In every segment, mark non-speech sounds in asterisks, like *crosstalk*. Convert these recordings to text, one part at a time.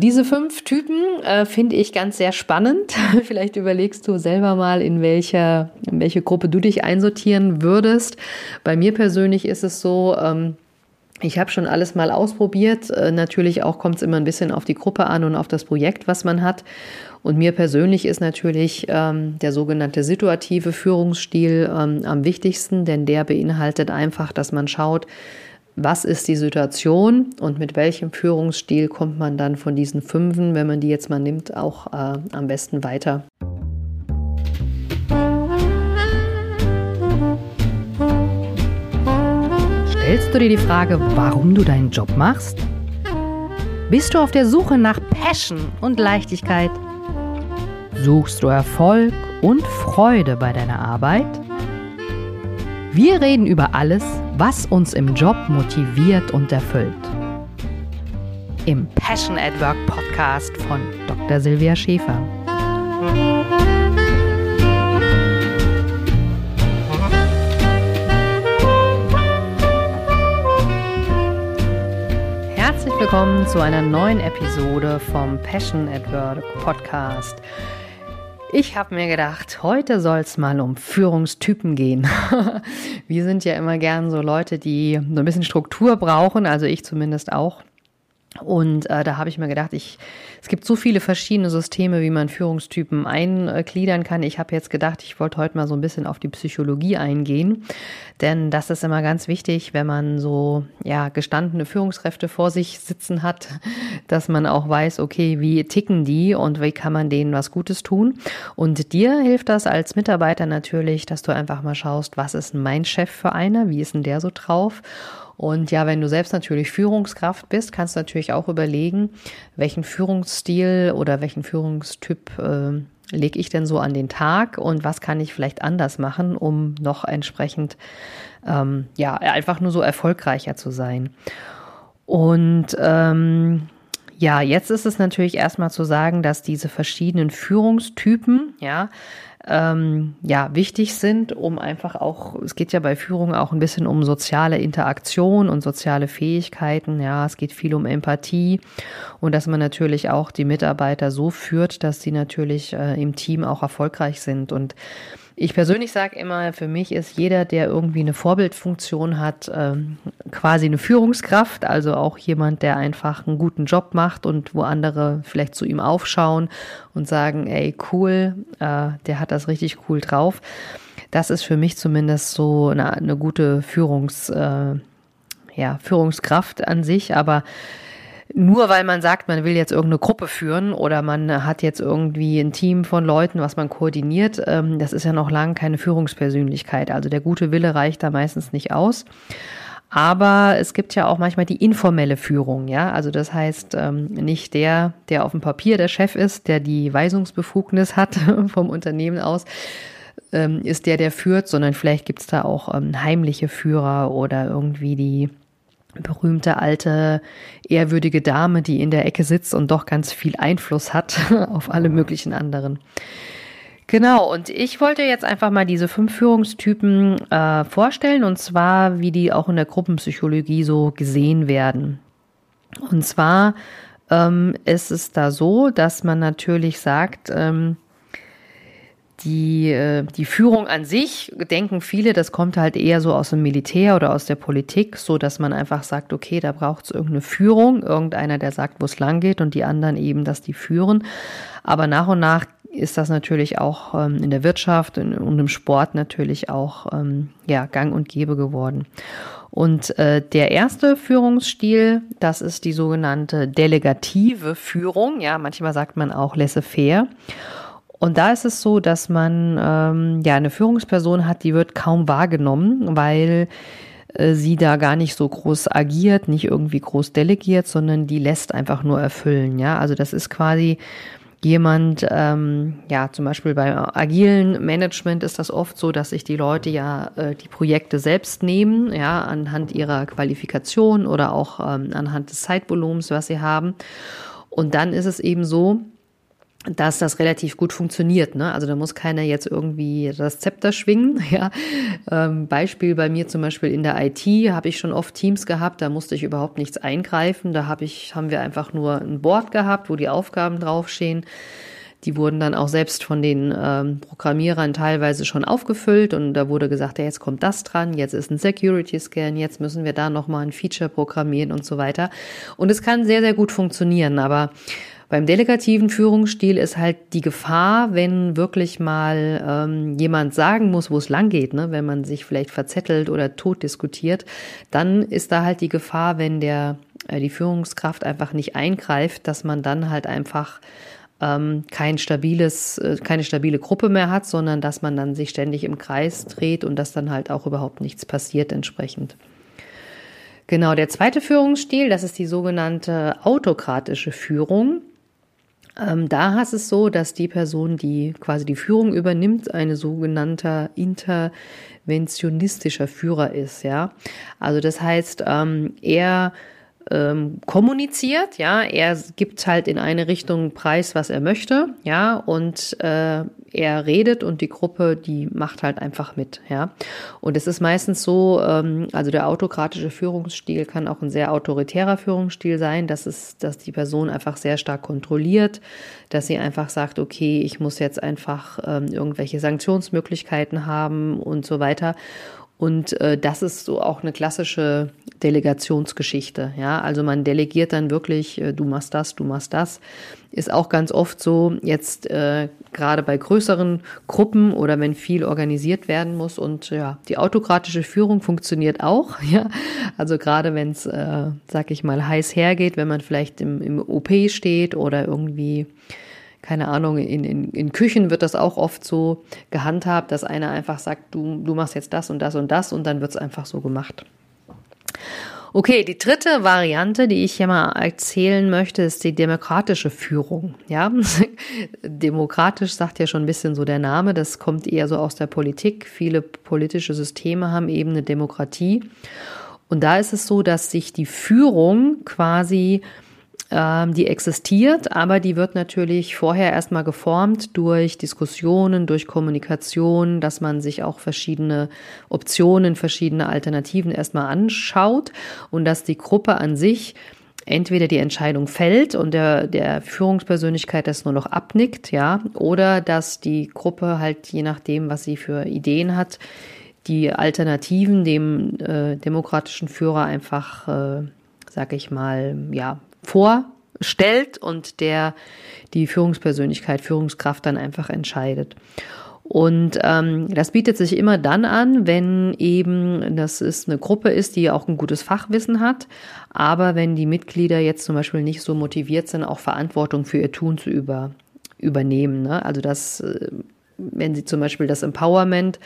Diese fünf Typen äh, finde ich ganz sehr spannend. *laughs* Vielleicht überlegst du selber mal, in, welcher, in welche Gruppe du dich einsortieren würdest. Bei mir persönlich ist es so, ähm, ich habe schon alles mal ausprobiert. Äh, natürlich auch kommt es immer ein bisschen auf die Gruppe an und auf das Projekt, was man hat. Und mir persönlich ist natürlich ähm, der sogenannte situative Führungsstil ähm, am wichtigsten, denn der beinhaltet einfach, dass man schaut, was ist die Situation und mit welchem Führungsstil kommt man dann von diesen Fünfen, wenn man die jetzt mal nimmt, auch äh, am besten weiter. Stellst du dir die Frage, warum du deinen Job machst? Bist du auf der Suche nach Passion und Leichtigkeit? Suchst du Erfolg und Freude bei deiner Arbeit? Wir reden über alles, was uns im Job motiviert und erfüllt. Im Passion at Work Podcast von Dr. Silvia Schäfer. Herzlich willkommen zu einer neuen Episode vom Passion at Work Podcast. Ich habe mir gedacht, heute soll es mal um Führungstypen gehen. *laughs* Wir sind ja immer gern so Leute, die so ein bisschen Struktur brauchen, also ich zumindest auch. Und äh, da habe ich mir gedacht, ich, es gibt so viele verschiedene Systeme, wie man Führungstypen eingliedern kann. Ich habe jetzt gedacht, ich wollte heute mal so ein bisschen auf die Psychologie eingehen, denn das ist immer ganz wichtig, wenn man so ja gestandene Führungskräfte vor sich sitzen hat, *laughs* dass man auch weiß, okay, wie ticken die und wie kann man denen was Gutes tun. Und dir hilft das als Mitarbeiter natürlich, dass du einfach mal schaust, was ist mein Chef für einer, wie ist denn der so drauf und ja, wenn du selbst natürlich Führungskraft bist, kannst du natürlich auch überlegen, welchen Führungsstil oder welchen Führungstyp äh, lege ich denn so an den Tag und was kann ich vielleicht anders machen, um noch entsprechend ähm, ja einfach nur so erfolgreicher zu sein. Und ähm, ja, jetzt ist es natürlich erstmal zu sagen, dass diese verschiedenen Führungstypen, ja, ähm, ja, wichtig sind, um einfach auch, es geht ja bei Führung auch ein bisschen um soziale Interaktion und soziale Fähigkeiten. Ja, es geht viel um Empathie und dass man natürlich auch die Mitarbeiter so führt, dass sie natürlich äh, im Team auch erfolgreich sind und ich persönlich sage immer, für mich ist jeder, der irgendwie eine Vorbildfunktion hat, ähm, quasi eine Führungskraft, also auch jemand, der einfach einen guten Job macht und wo andere vielleicht zu ihm aufschauen und sagen, ey, cool, äh, der hat das richtig cool drauf. Das ist für mich zumindest so eine, eine gute Führungs, äh, ja, Führungskraft an sich, aber nur weil man sagt, man will jetzt irgendeine Gruppe führen oder man hat jetzt irgendwie ein Team von Leuten, was man koordiniert, ähm, das ist ja noch lange keine Führungspersönlichkeit. Also der gute Wille reicht da meistens nicht aus. Aber es gibt ja auch manchmal die informelle Führung, ja. Also das heißt, ähm, nicht der, der auf dem Papier der Chef ist, der die Weisungsbefugnis hat *laughs* vom Unternehmen aus, ähm, ist der, der führt, sondern vielleicht gibt es da auch heimliche Führer oder irgendwie die berühmte alte, ehrwürdige Dame, die in der Ecke sitzt und doch ganz viel Einfluss hat *laughs* auf alle möglichen anderen. Genau, und ich wollte jetzt einfach mal diese fünf Führungstypen äh, vorstellen, und zwar, wie die auch in der Gruppenpsychologie so gesehen werden. Und zwar ähm, ist es da so, dass man natürlich sagt, ähm, die, äh, die Führung an sich, denken viele, das kommt halt eher so aus dem Militär oder aus der Politik, so dass man einfach sagt, okay, da braucht es irgendeine Führung, irgendeiner, der sagt, wo es lang geht und die anderen eben, dass die führen. Aber nach und nach ist das natürlich auch ähm, in der Wirtschaft und im Sport natürlich auch ähm, ja, gang und gäbe geworden. Und äh, der erste Führungsstil, das ist die sogenannte delegative Führung. Ja, manchmal sagt man auch laissez-faire. Und da ist es so, dass man ähm, ja eine Führungsperson hat, die wird kaum wahrgenommen, weil äh, sie da gar nicht so groß agiert, nicht irgendwie groß delegiert, sondern die lässt einfach nur erfüllen. Ja, also das ist quasi jemand, ähm, ja, zum Beispiel beim agilen Management ist das oft so, dass sich die Leute ja äh, die Projekte selbst nehmen, ja, anhand ihrer Qualifikation oder auch ähm, anhand des Zeitvolumens, was sie haben. Und dann ist es eben so, dass das relativ gut funktioniert. Ne? Also da muss keiner jetzt irgendwie das Zepter schwingen. *laughs* Ja? Ähm, Beispiel bei mir zum Beispiel in der IT habe ich schon oft Teams gehabt, da musste ich überhaupt nichts eingreifen. Da habe ich, haben wir einfach nur ein Board gehabt, wo die Aufgaben draufstehen. Die wurden dann auch selbst von den ähm, Programmierern teilweise schon aufgefüllt und da wurde gesagt, ja, jetzt kommt das dran, jetzt ist ein Security Scan, jetzt müssen wir da nochmal ein Feature programmieren und so weiter. Und es kann sehr, sehr gut funktionieren, aber beim delegativen Führungsstil ist halt die Gefahr, wenn wirklich mal ähm, jemand sagen muss, wo es lang geht, ne? wenn man sich vielleicht verzettelt oder tot diskutiert, dann ist da halt die Gefahr, wenn der äh, die Führungskraft einfach nicht eingreift, dass man dann halt einfach ähm, kein stabiles, äh, keine stabile Gruppe mehr hat, sondern dass man dann sich ständig im Kreis dreht und dass dann halt auch überhaupt nichts passiert entsprechend. Genau, der zweite Führungsstil, das ist die sogenannte autokratische Führung. Ähm, da ist es so, dass die Person, die quasi die Führung übernimmt, eine sogenannter interventionistischer Führer ist, ja. Also das heißt, ähm, er ähm, kommuniziert, ja, er gibt halt in eine Richtung preis, was er möchte, ja, und äh, er redet und die Gruppe, die macht halt einfach mit, ja. Und es ist meistens so, ähm, also der autokratische Führungsstil kann auch ein sehr autoritärer Führungsstil sein, dass es, dass die Person einfach sehr stark kontrolliert, dass sie einfach sagt, okay, ich muss jetzt einfach ähm, irgendwelche Sanktionsmöglichkeiten haben und so weiter. Und äh, das ist so auch eine klassische Delegationsgeschichte. Ja, also man delegiert dann wirklich, äh, du machst das, du machst das. Ist auch ganz oft so, jetzt äh, gerade bei größeren Gruppen oder wenn viel organisiert werden muss. Und ja, die autokratische Führung funktioniert auch. *laughs* Ja, also gerade wenn es, äh, sag ich mal, heiß hergeht, wenn man vielleicht im, im OP steht oder irgendwie keine Ahnung, in, in, in Küchen wird das auch oft so gehandhabt, dass einer einfach sagt, du, du machst jetzt das und das und das und dann wird es einfach so gemacht. Okay, die dritte Variante, die ich hier mal erzählen möchte, ist die demokratische Führung. Ja, *laughs* demokratisch sagt ja schon ein bisschen so der Name. Das kommt eher so aus der Politik. Viele politische Systeme haben eben eine Demokratie. Und da ist es so, dass sich die Führung quasi ähm, die existiert, aber die wird natürlich vorher erstmal geformt durch Diskussionen, durch Kommunikation, dass man sich auch verschiedene Optionen, verschiedene Alternativen erstmal anschaut und dass die Gruppe an sich entweder die Entscheidung fällt und der, der Führungspersönlichkeit das nur noch abnickt, ja, oder dass die Gruppe halt je nachdem, was sie für Ideen hat, die Alternativen dem äh, demokratischen Führer einfach, äh, sag ich mal, ja, vorstellt und der die Führungspersönlichkeit, Führungskraft dann einfach entscheidet. Und ähm, das bietet sich immer dann an, wenn eben das ist eine Gruppe ist, die auch ein gutes Fachwissen hat, aber wenn die Mitglieder jetzt zum Beispiel nicht so motiviert sind, auch Verantwortung für ihr Tun zu über, übernehmen. Ne? Also das äh, wenn Sie zum Beispiel das Empowerment,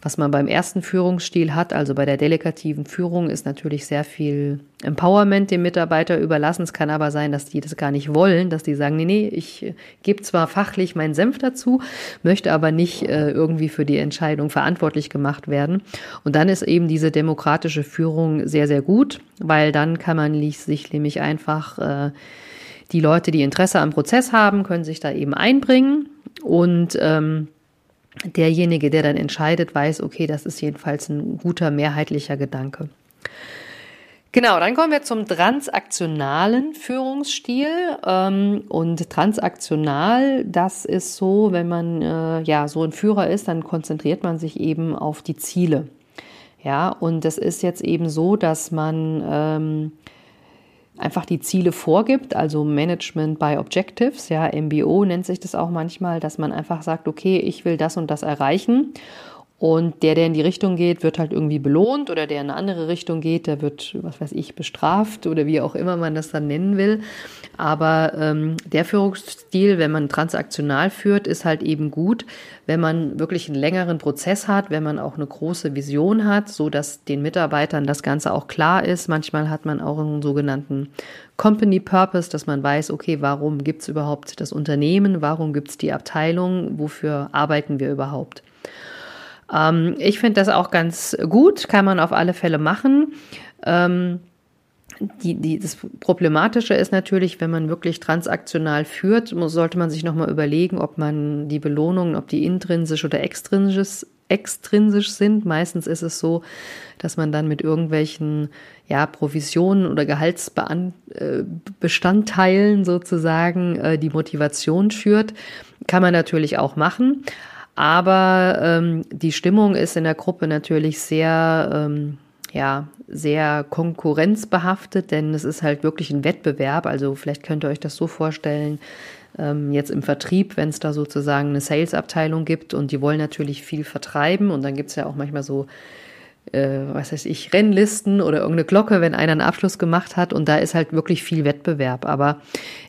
was man beim ersten Führungsstil hat, also bei der delegativen Führung, ist natürlich sehr viel Empowerment dem Mitarbeiter überlassen. Es kann aber sein, dass die das gar nicht wollen, dass die sagen, nee, nee, ich gebe zwar fachlich meinen Senf dazu, möchte aber nicht äh, irgendwie für die Entscheidung verantwortlich gemacht werden. Und dann ist eben diese demokratische Führung sehr, sehr gut, weil dann kann man sich nämlich einfach äh, die Leute, die Interesse am Prozess haben, können sich da eben einbringen und ähm, derjenige, der dann entscheidet, weiß, okay, das ist jedenfalls ein guter mehrheitlicher Gedanke. Genau, dann kommen wir zum transaktionalen Führungsstil. Ähm, und transaktional, das ist so, wenn man äh, ja so ein Führer ist, dann konzentriert man sich eben auf die Ziele. Ja, und das ist jetzt eben so, dass man ähm, einfach die Ziele vorgibt, also Management by Objectives, ja, MBO nennt sich das auch manchmal, dass man einfach sagt, okay, ich will das und das erreichen und der, der in die Richtung geht, wird halt irgendwie belohnt oder der in eine andere Richtung geht, der wird, was weiß ich, bestraft oder wie auch immer man das dann nennen will. Aber ähm, der Führungsstil, wenn man transaktional führt, ist halt eben gut, wenn man wirklich einen längeren Prozess hat, wenn man auch eine große Vision hat, so dass den Mitarbeitern das Ganze auch klar ist. Manchmal hat man auch einen sogenannten Company Purpose, dass man weiß, okay, warum gibt's überhaupt das Unternehmen, warum gibt's die Abteilung, wofür arbeiten wir überhaupt. Ähm, ich finde das auch ganz gut, kann man auf alle Fälle machen. Ähm, die, die, das Problematische ist natürlich, wenn man wirklich transaktional führt, muss, sollte man sich nochmal überlegen, ob man die Belohnungen, ob die intrinsisch oder extrinsisch, extrinsisch sind. Meistens ist es so, dass man dann mit irgendwelchen ja, Provisionen oder Gehaltsbestandteilen äh, sozusagen äh, die Motivation führt. Kann man natürlich auch machen. Aber ähm, die Stimmung ist in der Gruppe natürlich sehr, ähm, ja, sehr konkurrenzbehaftet, denn es ist halt wirklich ein Wettbewerb. Also vielleicht könnt ihr euch das so vorstellen, ähm, jetzt im Vertrieb, wenn es da sozusagen eine Sales-Abteilung gibt und die wollen natürlich viel vertreiben und dann gibt es ja auch manchmal so äh, was weiß ich, Rennlisten oder irgendeine Glocke, wenn einer einen Abschluss gemacht hat. Und da ist halt wirklich viel Wettbewerb. Aber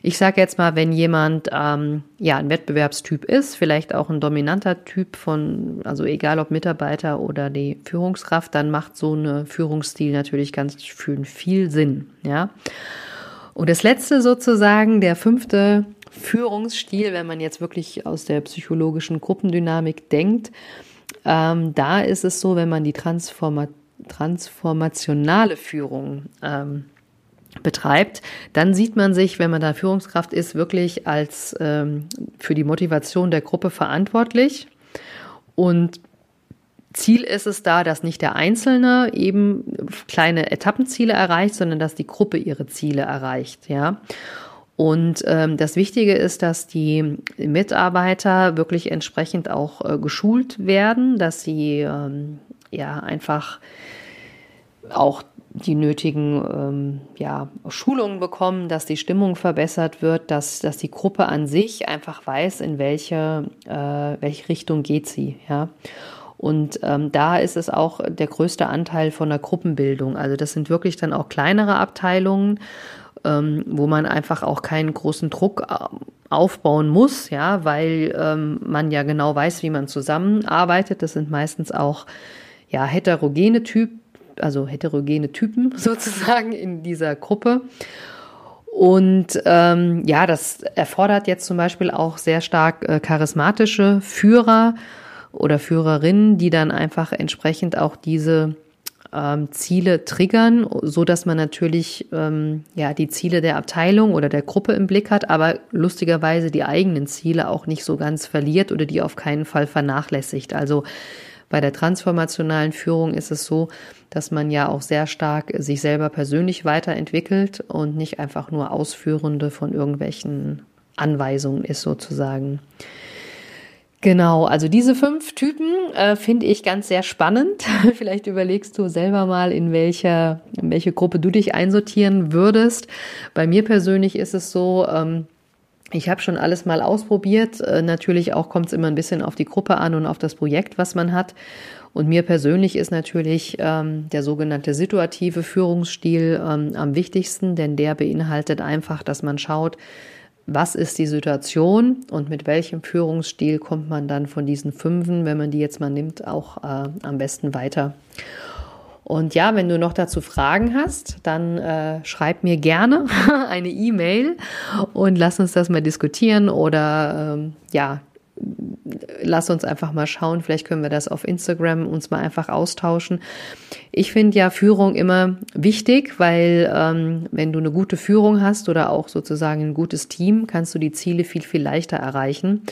ich sage jetzt mal, wenn jemand ähm, ja ein Wettbewerbstyp ist, vielleicht auch ein dominanter Typ von, also egal ob Mitarbeiter oder die Führungskraft, dann macht so eine Führungsstil natürlich ganz schön viel Sinn. Ja. Und das letzte sozusagen, der fünfte Führungsstil, wenn man jetzt wirklich aus der psychologischen Gruppendynamik denkt, ähm, da ist es so, wenn man die Transforma transformationale Führung ähm, betreibt, dann sieht man sich, wenn man da Führungskraft ist, wirklich als ähm, für die Motivation der Gruppe verantwortlich. Und Ziel ist es da, dass nicht der Einzelne eben kleine Etappenziele erreicht, sondern dass die Gruppe ihre Ziele erreicht, ja. Und ähm, das Wichtige ist, dass die Mitarbeiter wirklich entsprechend auch äh, geschult werden, dass sie ähm, ja einfach auch die nötigen ähm, ja, Schulungen bekommen, dass die Stimmung verbessert wird, dass, dass die Gruppe an sich einfach weiß, in welche, äh, welche Richtung geht sie. Ja. Und ähm, da ist es auch der größte Anteil von der Gruppenbildung. Also das sind wirklich dann auch kleinere Abteilungen ähm, wo man einfach auch keinen großen Druck äh, aufbauen muss, ja, weil ähm, man ja genau weiß, wie man zusammenarbeitet. Das sind meistens auch ja heterogene Typen, also heterogene Typen *laughs* sozusagen in dieser Gruppe. Und ähm, ja, das erfordert jetzt zum Beispiel auch sehr stark äh, charismatische Führer oder Führerinnen, die dann einfach entsprechend auch diese ähm, Ziele triggern, so dass man natürlich ähm, ja die Ziele der Abteilung oder der Gruppe im Blick hat, aber lustigerweise die eigenen Ziele auch nicht so ganz verliert oder die auf keinen Fall vernachlässigt. Also bei der transformationalen Führung ist es so, dass man ja auch sehr stark sich selber persönlich weiterentwickelt und nicht einfach nur Ausführende von irgendwelchen Anweisungen ist sozusagen. Genau, also diese fünf Typen äh, finde ich ganz sehr spannend. *laughs* Vielleicht überlegst du selber mal, in welcher, in welche Gruppe du dich einsortieren würdest. Bei mir persönlich ist es so, ähm, ich habe schon alles mal ausprobiert. Äh, natürlich auch kommt es immer ein bisschen auf die Gruppe an und auf das Projekt, was man hat. Und mir persönlich ist natürlich ähm, der sogenannte situative Führungsstil ähm, am wichtigsten, denn der beinhaltet einfach, dass man schaut, was ist die Situation und mit welchem Führungsstil kommt man dann von diesen Fünfen, wenn man die jetzt mal nimmt, auch äh, am besten weiter. Und ja, wenn du noch dazu Fragen hast, dann äh, schreib mir gerne *laughs* eine E-Mail und lass uns das mal diskutieren oder ähm, ja, lass uns einfach mal schauen, vielleicht können wir das auf Instagram uns mal einfach austauschen. Ich finde ja Führung immer wichtig, weil ähm, wenn du eine gute Führung hast oder auch sozusagen ein gutes Team, kannst du die Ziele viel, viel leichter erreichen.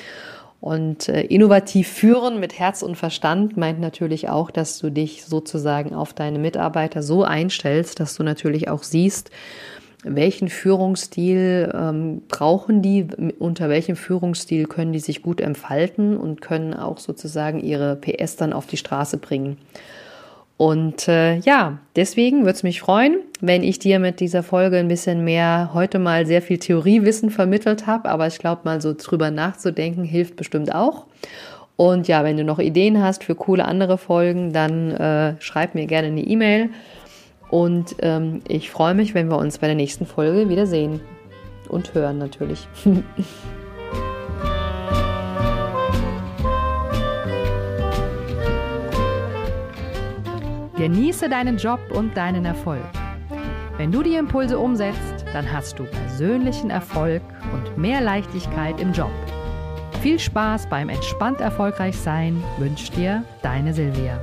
Und äh, innovativ führen mit Herz und Verstand meint natürlich auch, dass du dich sozusagen auf deine Mitarbeiter so einstellst, dass du natürlich auch siehst, welchen Führungsstil ähm, brauchen die, unter welchem Führungsstil können die sich gut entfalten und können auch sozusagen ihre PS dann auf die Straße bringen. Und äh, ja, deswegen würde es mich freuen, wenn ich dir mit dieser Folge ein bisschen mehr heute mal sehr viel Theoriewissen vermittelt habe, aber ich glaube mal so drüber nachzudenken hilft bestimmt auch. Und ja, wenn du noch Ideen hast für coole andere Folgen, dann äh, schreib mir gerne eine E-Mail und ähm, ich freue mich, wenn wir uns bei der nächsten Folge wieder sehen und hören natürlich. *laughs* Genieße deinen Job und deinen Erfolg. Wenn du die Impulse umsetzt, dann hast du persönlichen Erfolg und mehr Leichtigkeit im Job. Viel Spaß beim entspannt erfolgreich sein wünscht dir deine Silvia.